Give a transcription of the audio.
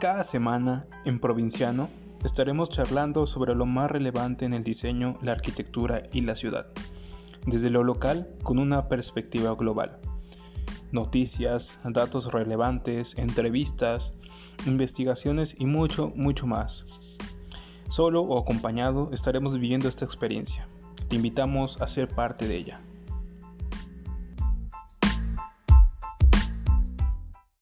Cada semana, en Provinciano, estaremos charlando sobre lo más relevante en el diseño, la arquitectura y la ciudad, desde lo local con una perspectiva global. Noticias, datos relevantes, entrevistas, investigaciones y mucho, mucho más. Solo o acompañado estaremos viviendo esta experiencia. Te invitamos a ser parte de ella.